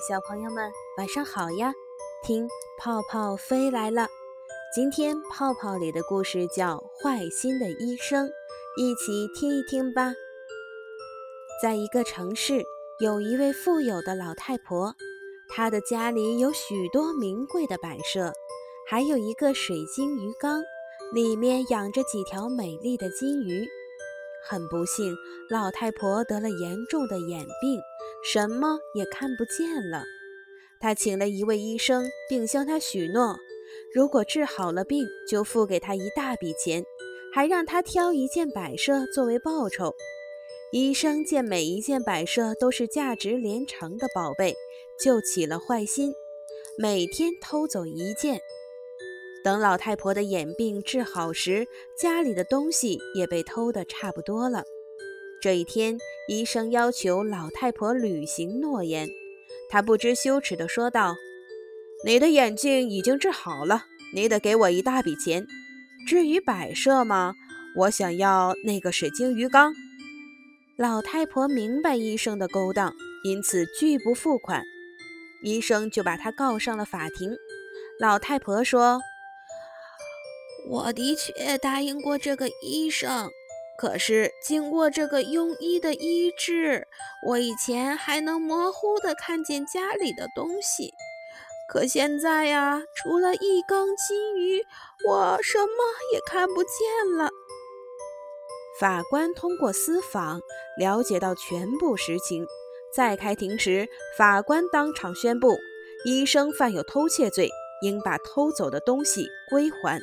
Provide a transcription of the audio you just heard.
小朋友们晚上好呀！听泡泡飞来了。今天泡泡里的故事叫《坏心的医生》，一起听一听吧。在一个城市，有一位富有的老太婆，她的家里有许多名贵的摆设，还有一个水晶鱼缸，里面养着几条美丽的金鱼。很不幸，老太婆得了严重的眼病。什么也看不见了。他请了一位医生，并向他许诺，如果治好了病，就付给他一大笔钱，还让他挑一件摆设作为报酬。医生见每一件摆设都是价值连城的宝贝，就起了坏心，每天偷走一件。等老太婆的眼病治好时，家里的东西也被偷得差不多了。这一天，医生要求老太婆履行诺言。她不知羞耻地说道：“你的眼睛已经治好了，你得给我一大笔钱。至于摆设嘛，我想要那个水晶鱼缸。”老太婆明白医生的勾当，因此拒不付款。医生就把她告上了法庭。老太婆说：“我的确答应过这个医生。”可是经过这个庸医的医治，我以前还能模糊地看见家里的东西，可现在呀，除了一缸金鱼，我什么也看不见了。法官通过私访了解到全部实情，在开庭时，法官当场宣布，医生犯有偷窃罪，应把偷走的东西归还。